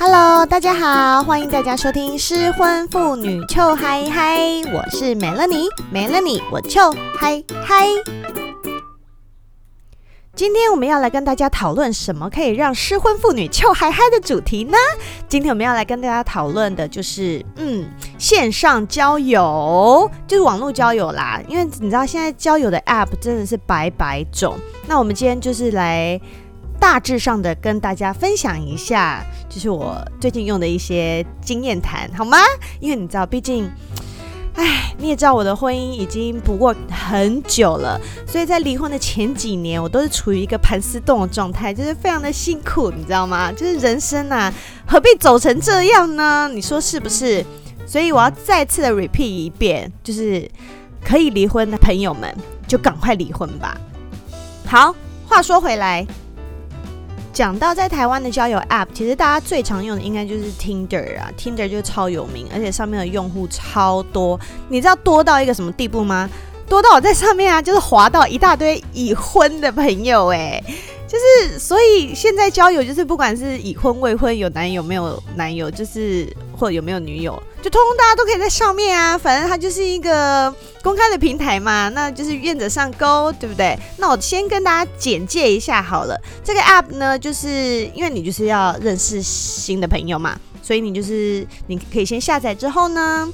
Hello，大家好，欢迎大家收听失婚妇女臭嗨嗨，我是美乐妮，美乐妮，我臭嗨嗨。今天我们要来跟大家讨论什么可以让失婚妇女臭嗨嗨的主题呢？今天我们要来跟大家讨论的就是，嗯，线上交友，就是网络交友啦。因为你知道现在交友的 App 真的是百百种，那我们今天就是来大致上的跟大家分享一下，就是我最近用的一些经验谈，好吗？因为你知道，毕竟。哎，你也知道我的婚姻已经不过很久了，所以在离婚的前几年，我都是处于一个盘丝洞的状态，就是非常的辛苦，你知道吗？就是人生啊，何必走成这样呢？你说是不是？所以我要再次的 repeat 一遍，就是可以离婚的朋友们，就赶快离婚吧。好，话说回来。讲到在台湾的交友 App，其实大家最常用的应该就是 Tinder 啊，Tinder 就超有名，而且上面的用户超多。你知道多到一个什么地步吗？多到我在上面啊，就是滑到一大堆已婚的朋友哎。就是，所以现在交友就是不管是已婚未婚，有男友没有男友，就是或者有没有女友，就通通大家都可以在上面啊。反正它就是一个公开的平台嘛，那就是愿者上钩，对不对？那我先跟大家简介一下好了。这个 app 呢，就是因为你就是要认识新的朋友嘛，所以你就是你可以先下载之后呢。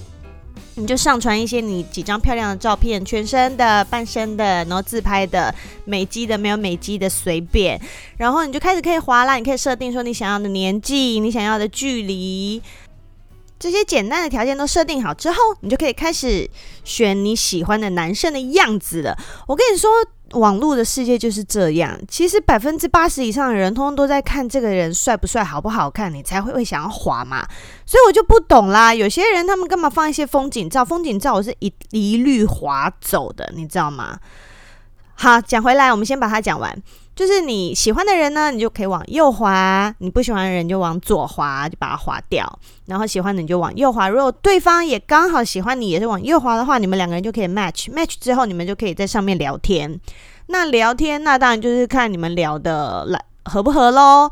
你就上传一些你几张漂亮的照片，全身的、半身的，然后自拍的、美肌的、没有美肌的，随便。然后你就开始可以滑啦，你可以设定说你想要的年纪、你想要的距离，这些简单的条件都设定好之后，你就可以开始选你喜欢的男生的样子了。我跟你说。网络的世界就是这样，其实百分之八十以上的人，通通都在看这个人帅不帅、好不好看，你才会会想要滑嘛。所以我就不懂啦，有些人他们干嘛放一些风景照？风景照我是一一律划走的，你知道吗？好，讲回来，我们先把它讲完。就是你喜欢的人呢，你就可以往右滑；你不喜欢的人就往左滑，就把它滑掉。然后喜欢的你就往右滑。如果对方也刚好喜欢你，也是往右滑的话，你们两个人就可以 match。match 之后，你们就可以在上面聊天。那聊天，那当然就是看你们聊得来合不合喽。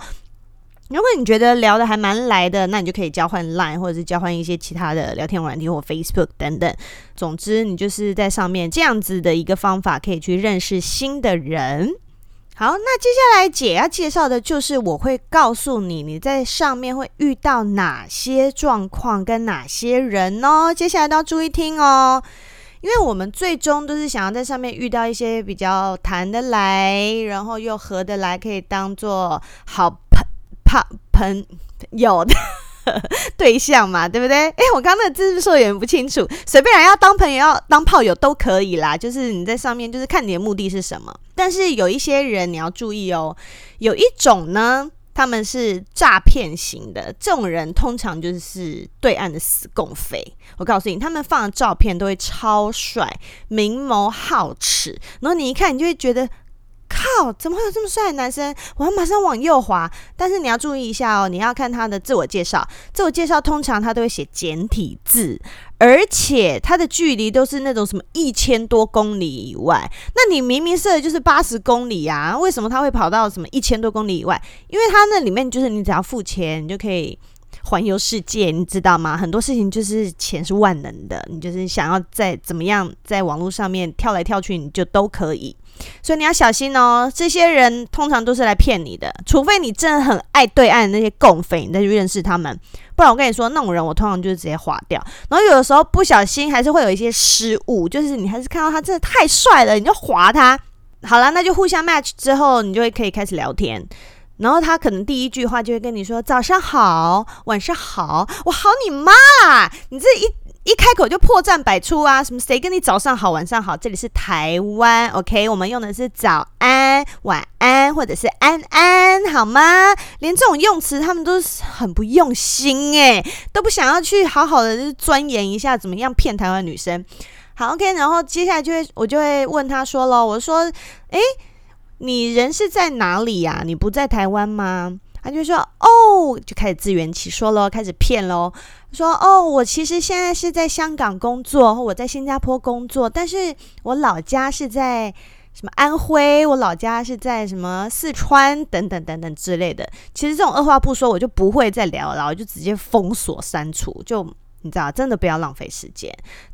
如果你觉得聊得还蛮来的，那你就可以交换 Line，或者是交换一些其他的聊天软体或 Facebook 等等。总之，你就是在上面这样子的一个方法，可以去认识新的人。好，那接下来姐要介绍的就是，我会告诉你你在上面会遇到哪些状况跟哪些人哦。接下来都要注意听哦，因为我们最终都是想要在上面遇到一些比较谈得来，然后又合得来，可以当做好朋朋朋友的。对象嘛，对不对？哎，我刚刚那个字是不是说有点不清楚？随便来，要当朋友，要当炮友都可以啦。就是你在上面，就是看你的目的是什么。但是有一些人你要注意哦，有一种呢，他们是诈骗型的，这种人通常就是对岸的死共匪。我告诉你，他们放的照片都会超帅，明眸皓齿，然后你一看，你就会觉得。靠！怎么会有这么帅的男生？我要马上往右滑。但是你要注意一下哦，你要看他的自我介绍。自我介绍通常他都会写简体字，而且他的距离都是那种什么一千多公里以外。那你明明设的就是八十公里啊，为什么他会跑到什么一千多公里以外？因为他那里面就是你只要付钱，你就可以环游世界，你知道吗？很多事情就是钱是万能的，你就是想要在怎么样在网络上面跳来跳去，你就都可以。所以你要小心哦，这些人通常都是来骗你的，除非你真的很爱对岸的那些共匪，你再去认识他们。不然我跟你说，那种人我通常就是直接划掉。然后有的时候不小心还是会有一些失误，就是你还是看到他真的太帅了，你就划他。好了，那就互相 match 之后，你就会可以开始聊天。然后他可能第一句话就会跟你说：“早上好，晚上好。”我好你妈啦！你这一。一开口就破绽百出啊！什么谁跟你早上好晚上好？这里是台湾，OK？我们用的是早安、晚安或者是安安，好吗？连这种用词他们都是很不用心诶，都不想要去好好的钻研一下怎么样骗台湾女生。好，OK？然后接下来就会我就会问他说了，我说，诶，你人是在哪里呀？你不在台湾吗？他就说：“哦，就开始自圆其说喽，开始骗喽。说哦，我其实现在是在香港工作，我在新加坡工作，但是我老家是在什么安徽，我老家是在什么四川等等等等之类的。其实这种二话不说，我就不会再聊了，我就直接封锁删除，就。你知道，真的不要浪费时间。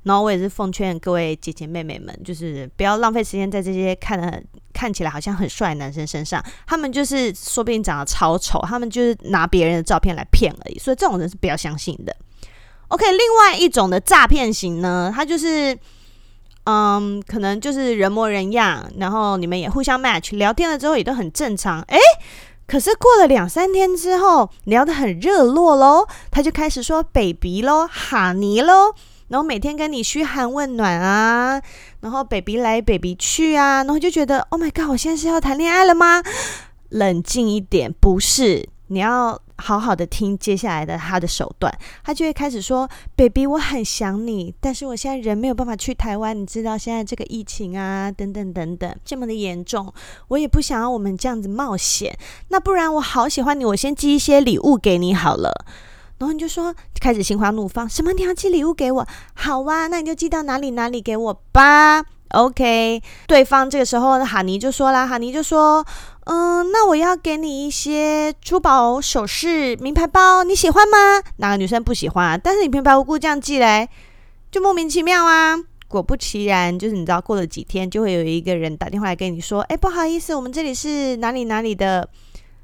然后我也是奉劝各位姐姐妹妹们，就是不要浪费时间在这些看的看起来好像很帅男生身上。他们就是说不定长得超丑，他们就是拿别人的照片来骗而已。所以这种人是不要相信的。OK，另外一种的诈骗型呢，他就是嗯，可能就是人模人样，然后你们也互相 match，聊天了之后也都很正常。诶。可是过了两三天之后，聊得很热络喽，他就开始说 “baby” 喽，哈尼喽，然后每天跟你嘘寒问暖啊，然后 “baby” 来 “baby” 去啊，然后就觉得 “Oh my god”，我现在是要谈恋爱了吗？冷静一点，不是，你要。好好的听接下来的他的手段，他就会开始说：“baby，我很想你，但是我现在人没有办法去台湾，你知道现在这个疫情啊，等等等等，这么的严重，我也不想要我们这样子冒险。那不然我好喜欢你，我先寄一些礼物给你好了。然后你就说，开始心花怒放，什么你要寄礼物给我？好啊，那你就寄到哪里哪里给我吧。OK，对方这个时候哈尼就说啦，哈尼就说。”嗯，那我要给你一些珠宝首饰、名牌包，你喜欢吗？哪个女生不喜欢啊？但是你平白无故这样寄来，就莫名其妙啊！果不其然，就是你知道，过了几天，就会有一个人打电话来跟你说：“哎，不好意思，我们这里是哪里哪里的，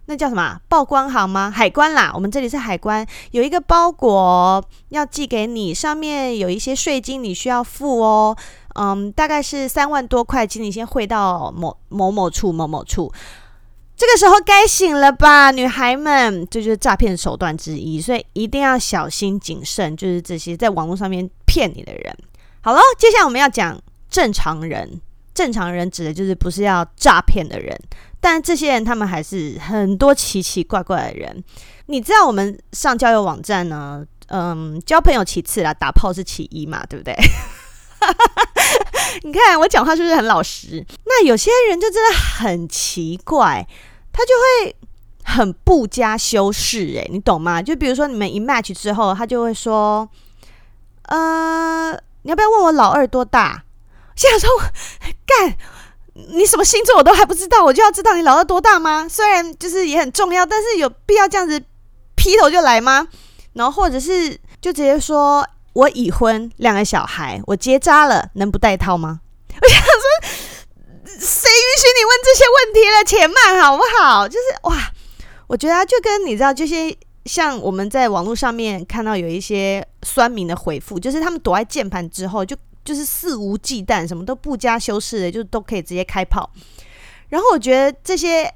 那叫什么？报关行吗？海关啦，我们这里是海关，有一个包裹要寄给你，上面有一些税金，你需要付哦。嗯，大概是三万多块，请你先汇到某某某处某某处。”这个时候该醒了吧，女孩们，这就是诈骗手段之一，所以一定要小心谨慎。就是这些在网络上面骗你的人。好了，接下来我们要讲正常人。正常人指的就是不是要诈骗的人，但这些人他们还是很多奇奇怪怪的人。你知道我们上交友网站呢，嗯，交朋友其次啦，打炮是其一嘛，对不对？你看我讲话是不是很老实？那有些人就真的很奇怪，他就会很不加修饰，哎，你懂吗？就比如说你们一 match 之后，他就会说：“呃，你要不要问我老二多大？”现在说干，你什么星座我都还不知道，我就要知道你老二多大吗？虽然就是也很重要，但是有必要这样子劈头就来吗？然后或者是就直接说。我已婚，两个小孩，我结扎了，能不戴套吗？我想说，谁允许你问这些问题了？且慢好不好？就是哇，我觉得，就跟你知道，这些像我们在网络上面看到有一些酸民的回复，就是他们躲在键盘之后，就就是肆无忌惮，什么都不加修饰的，就都可以直接开炮。然后我觉得这些。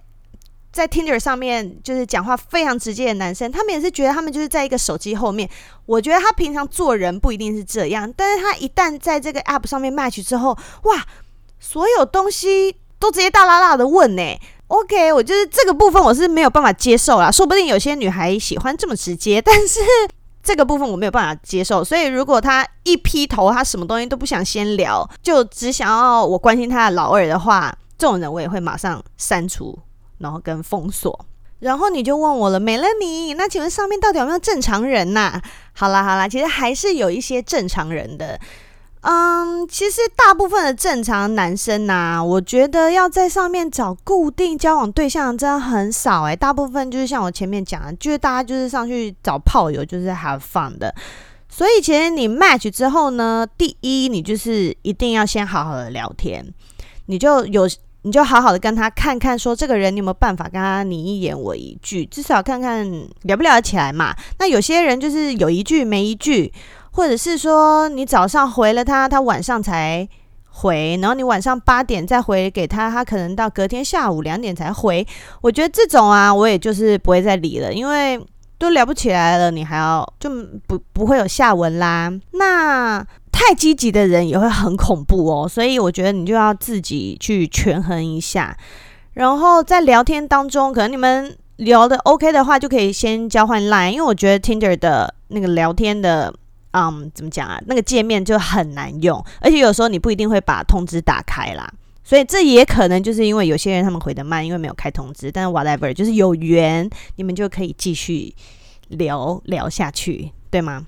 在 Tinder 上面就是讲话非常直接的男生，他们也是觉得他们就是在一个手机后面。我觉得他平常做人不一定是这样，但是他一旦在这个 App 上面 match 之后，哇，所有东西都直接大啦啦的问呢。OK，我就是这个部分我是没有办法接受啦。说不定有些女孩喜欢这么直接，但是这个部分我没有办法接受。所以如果他一劈头，他什么东西都不想先聊，就只想要我关心他的老二的话，这种人我也会马上删除。然后跟封锁，然后你就问我了，没了你，那请问上面到底有没有正常人呐、好啦好啦，其实还是有一些正常人的。嗯，其实大部分的正常男生呐、我觉得要在上面找固定交往对象真的很少诶，大部分就是像我前面讲的，就是大家就是上去找炮友，就是 have fun 的。所以其实你 match 之后呢，第一你就是一定要先好好的聊天，你就有。你就好好的跟他看看，说这个人你有没有办法跟他你一言我一句，至少看看聊不聊得起来嘛。那有些人就是有一句没一句，或者是说你早上回了他，他晚上才回，然后你晚上八点再回给他，他可能到隔天下午两点才回。我觉得这种啊，我也就是不会再理了，因为都聊不起来了，你还要就不不会有下文啦。那。太积极的人也会很恐怖哦，所以我觉得你就要自己去权衡一下。然后在聊天当中，可能你们聊的 OK 的话，就可以先交换 Line，因为我觉得 Tinder 的那个聊天的，嗯，怎么讲啊？那个界面就很难用，而且有时候你不一定会把通知打开啦，所以这也可能就是因为有些人他们回得慢，因为没有开通知。但是 whatever，就是有缘，你们就可以继续聊聊下去，对吗？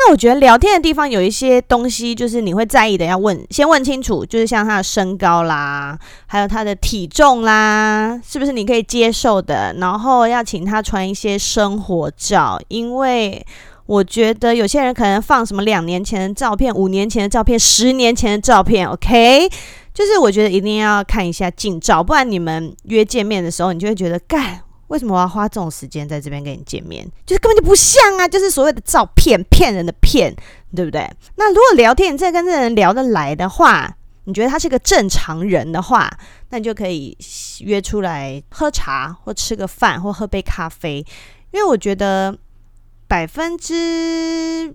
那我觉得聊天的地方有一些东西，就是你会在意的，要问，先问清楚，就是像他的身高啦，还有他的体重啦，是不是你可以接受的？然后要请他传一些生活照，因为我觉得有些人可能放什么两年前的照片、五年前的照片、十年前的照片，OK，就是我觉得一定要看一下近照，不然你们约见面的时候，你就会觉得干。为什么我要花这种时间在这边跟你见面？就是根本就不像啊！就是所谓的照片，骗人的骗，对不对？那如果聊天你再跟这个人聊得来的话，你觉得他是个正常人的话，那你就可以约出来喝茶，或吃个饭，或喝杯咖啡。因为我觉得百分之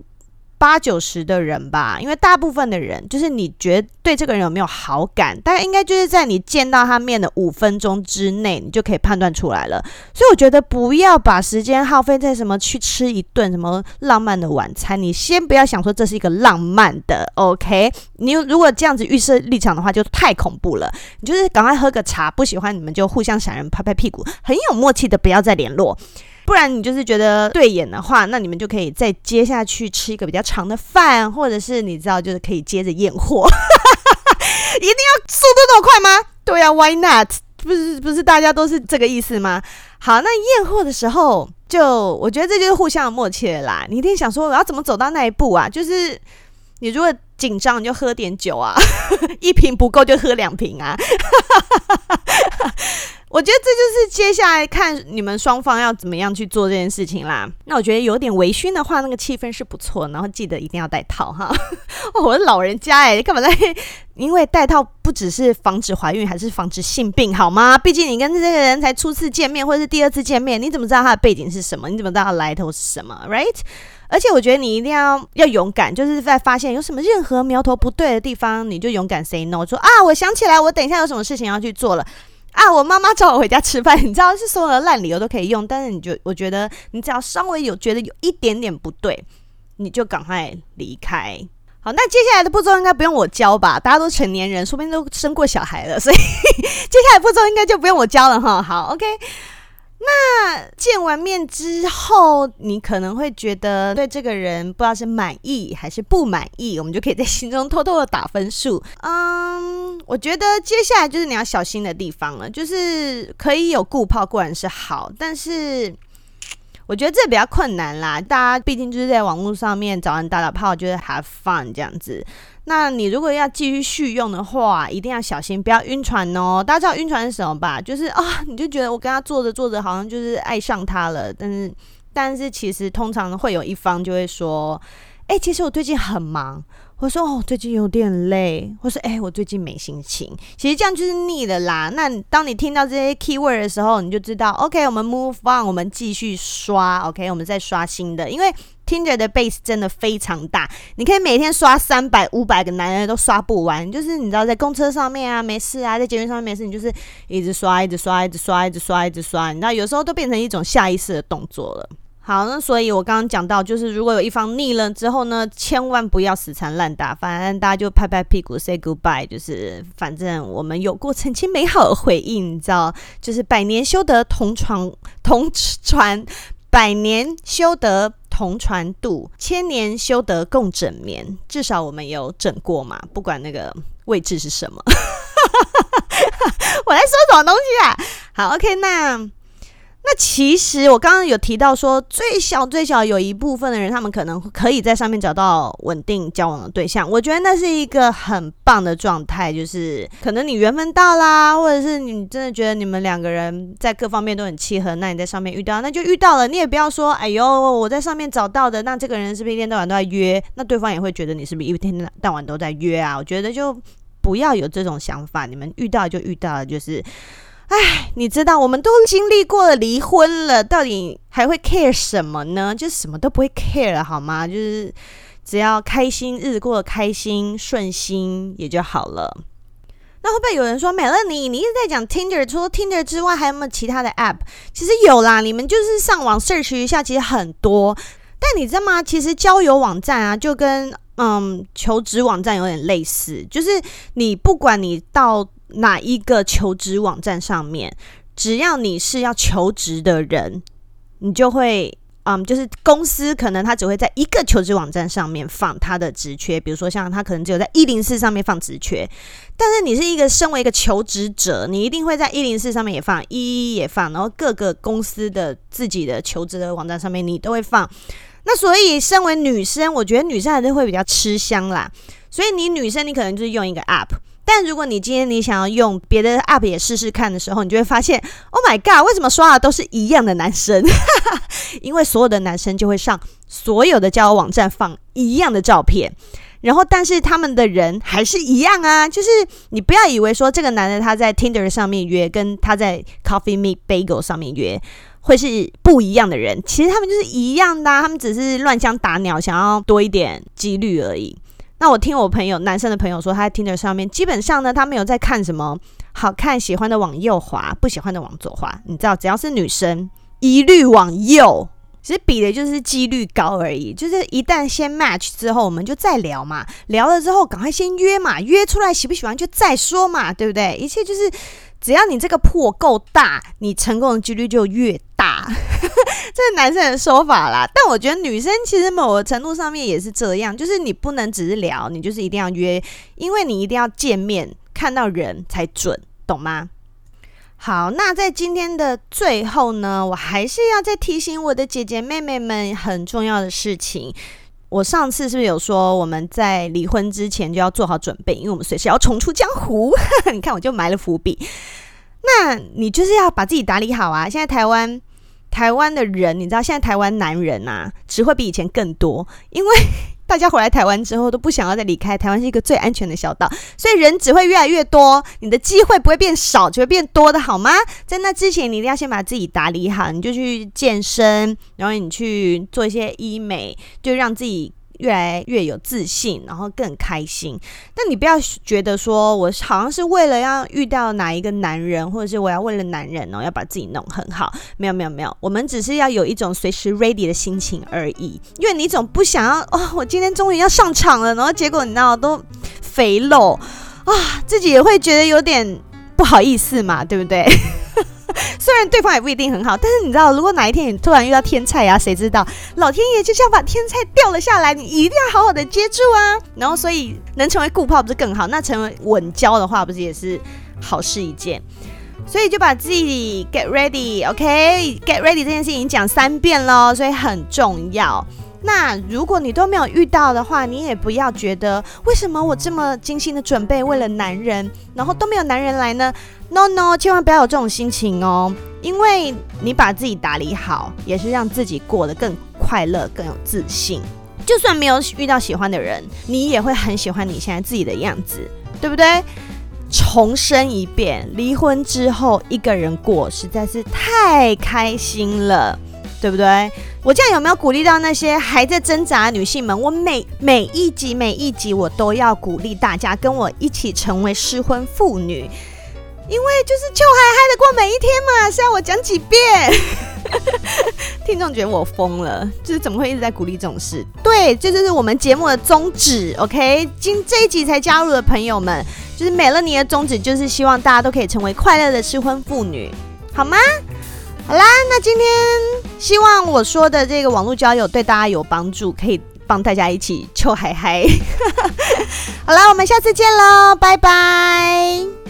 八九十的人吧，因为大部分的人，就是你觉得对这个人有没有好感，大概应该就是在你见到他面的五分钟之内，你就可以判断出来了。所以我觉得不要把时间耗费在什么去吃一顿什么浪漫的晚餐，你先不要想说这是一个浪漫的，OK？你如果这样子预设立场的话，就太恐怖了。你就是赶快喝个茶，不喜欢你们就互相闪人拍拍屁股，很有默契的不要再联络。不然你就是觉得对眼的话，那你们就可以再接下去吃一个比较长的饭，或者是你知道，就是可以接着验货。一定要速度那么快吗？对呀，啊，Why not？不是不是大家都是这个意思吗？好，那验货的时候，就我觉得这就是互相的默契了啦。你一定想说，我要怎么走到那一步啊？就是你如果紧张，你就喝点酒啊，一瓶不够就喝两瓶啊。我觉得这就是接下来看你们双方要怎么样去做这件事情啦。那我觉得有点微醺的话，那个气氛是不错。然后记得一定要戴套哈。我是老人家哎，干嘛在？因为戴套不只是防止怀孕，还是防止性病好吗？毕竟你跟这个人才初次见面，或者是第二次见面，你怎么知道他的背景是什么？你怎么知道他来头是什么？Right？而且我觉得你一定要要勇敢，就是在发现有什么任何苗头不对的地方，你就勇敢 say no，说啊，我想起来，我等一下有什么事情要去做了。啊！我妈妈叫我回家吃饭，你知道是所有的烂理由都可以用，但是你就我觉得你只要稍微有觉得有一点点不对，你就赶快离开。好，那接下来的步骤应该不用我教吧？大家都成年人，说不定都生过小孩了，所以 接下来步骤应该就不用我教了哈。好，OK。那见完面之后，你可能会觉得对这个人不知道是满意还是不满意，我们就可以在心中偷偷的打分数。嗯，我觉得接下来就是你要小心的地方了，就是可以有固炮固然是好，但是我觉得这比较困难啦。大家毕竟就是在网络上面找人打打炮，就是 have fun 这样子。那你如果要继续续用的话，一定要小心，不要晕船哦。大家知道晕船是什么吧？就是啊，你就觉得我跟他做着做着，好像就是爱上他了。但是，但是其实通常会有一方就会说：“哎，其实我最近很忙。”我说：“哦，最近有点累。”或是：“哎，我最近没心情。”其实这样就是腻了啦。那当你听到这些 keyword 的时候，你就知道：OK，我们 move on，我们继续刷。OK，我们再刷新的，因为。Tinder 的 base 真的非常大，你可以每天刷三百、五百个男人都刷不完。就是你知道，在公车上面啊，没事啊，在捷运上面没事，你就是一直刷、一直刷、一直刷、一直刷、一直刷。你知道，有时候都变成一种下意识的动作了。好，那所以我刚刚讲到，就是如果有一方腻了之后呢，千万不要死缠烂打，反正大家就拍拍屁股 say goodbye，就是反正我们有过曾经美好的回忆，你知道，就是百年修得同床同船，百年修得。同船渡，千年修得共枕眠。至少我们有枕过嘛，不管那个位置是什么。我在说什么东西啊？好，OK，那。那其实我刚刚有提到说，最小最小有一部分的人，他们可能可以在上面找到稳定交往的对象。我觉得那是一个很棒的状态，就是可能你缘分到啦，或者是你真的觉得你们两个人在各方面都很契合，那你在上面遇到，那就遇到了。你也不要说，哎呦，我在上面找到的，那这个人是不是一天到晚都在约？那对方也会觉得你是不是一天到晚都在约啊？我觉得就不要有这种想法，你们遇到就遇到了，就是。哎，你知道，我们都经历过了离婚了，到底还会 care 什么呢？就什么都不会 care 了，好吗？就是只要开心，日子过得开心顺心也就好了。那会不会有人说，美乐妮，你一直在讲 Tinder，除了 Tinder 之外，还有没有其他的 app？其实有啦，你们就是上网 search 一下，其实很多。但你知道吗？其实交友网站啊，就跟嗯求职网站有点类似，就是你不管你到。哪一个求职网站上面，只要你是要求职的人，你就会嗯，就是公司可能他只会在一个求职网站上面放他的职缺，比如说像他可能只有在一零四上面放职缺，但是你是一个身为一个求职者，你一定会在一零四上面也放，一一也放，然后各个公司的自己的求职的网站上面你都会放。那所以身为女生，我觉得女生还是会比较吃香啦。所以你女生你可能就是用一个 app。但如果你今天你想要用别的 app 也试试看的时候，你就会发现，Oh my god，为什么刷的都是一样的男生？因为所有的男生就会上所有的交友网站放一样的照片，然后但是他们的人还是一样啊。就是你不要以为说这个男的他在 Tinder 上面约，跟他在 Coffee Meet Bagel 上面约会是不一样的人，其实他们就是一样的啊，他们只是乱枪打鸟，想要多一点几率而已。那我听我朋友男生的朋友说，他在 Tinder 上面基本上呢，他没有在看什么好看、喜欢的往右滑，不喜欢的往左滑。你知道，只要是女生，一律往右，其实比的就是几率高而已。就是一旦先 match 之后，我们就再聊嘛，聊了之后赶快先约嘛，约出来喜不喜欢就再说嘛，对不对？一切就是只要你这个破够大，你成功的几率就越大。这是男生的说法啦，但我觉得女生其实某个程度上面也是这样，就是你不能只是聊，你就是一定要约，因为你一定要见面看到人才准，懂吗？好，那在今天的最后呢，我还是要再提醒我的姐姐妹妹们很重要的事情。我上次是不是有说我们在离婚之前就要做好准备，因为我们随时要重出江湖？你看，我就埋了伏笔。那你就是要把自己打理好啊！现在台湾。台湾的人，你知道现在台湾男人啊，只会比以前更多，因为大家回来台湾之后都不想要再离开。台湾是一个最安全的小岛，所以人只会越来越多，你的机会不会变少，只会变多的好吗？在那之前，你一定要先把自己打理好，你就去健身，然后你去做一些医美，就让自己。越来越有自信，然后更开心。但你不要觉得说我好像是为了要遇到哪一个男人，或者是我要为了男人哦，要把自己弄很好。没有没有没有，我们只是要有一种随时 ready 的心情而已。因为你总不想要 哦，我今天终于要上场了，然后结果你知道都肥肉啊，自己也会觉得有点不好意思嘛，对不对？虽然对方也不一定很好，但是你知道，如果哪一天你突然遇到天菜呀、啊，谁知道老天爷就像把天菜掉了下来，你一定要好好的接住啊！然后，所以能成为固炮不是更好？那成为稳交的话，不是也是好事一件？所以就把自己 get ready，OK，get ready 这件事情讲三遍了，所以很重要。那如果你都没有遇到的话，你也不要觉得为什么我这么精心的准备为了男人，然后都没有男人来呢？No No，千万不要有这种心情哦，因为你把自己打理好，也是让自己过得更快乐、更有自信。就算没有遇到喜欢的人，你也会很喜欢你现在自己的样子，对不对？重申一遍，离婚之后一个人过实在是太开心了。对不对？我这样有没有鼓励到那些还在挣扎的女性们？我每每一集每一集我都要鼓励大家跟我一起成为失婚妇女，因为就是就嗨嗨的过每一天嘛。是要我讲几遍？听众觉得我疯了，就是怎么会一直在鼓励这种事？对，这就是我们节目的宗旨。OK，今这一集才加入的朋友们，就是美乐你的宗旨，就是希望大家都可以成为快乐的失婚妇女，好吗？好啦，那今天希望我说的这个网络交友对大家有帮助，可以帮大家一起秋嗨嗨。好啦，我们下次见喽，拜拜。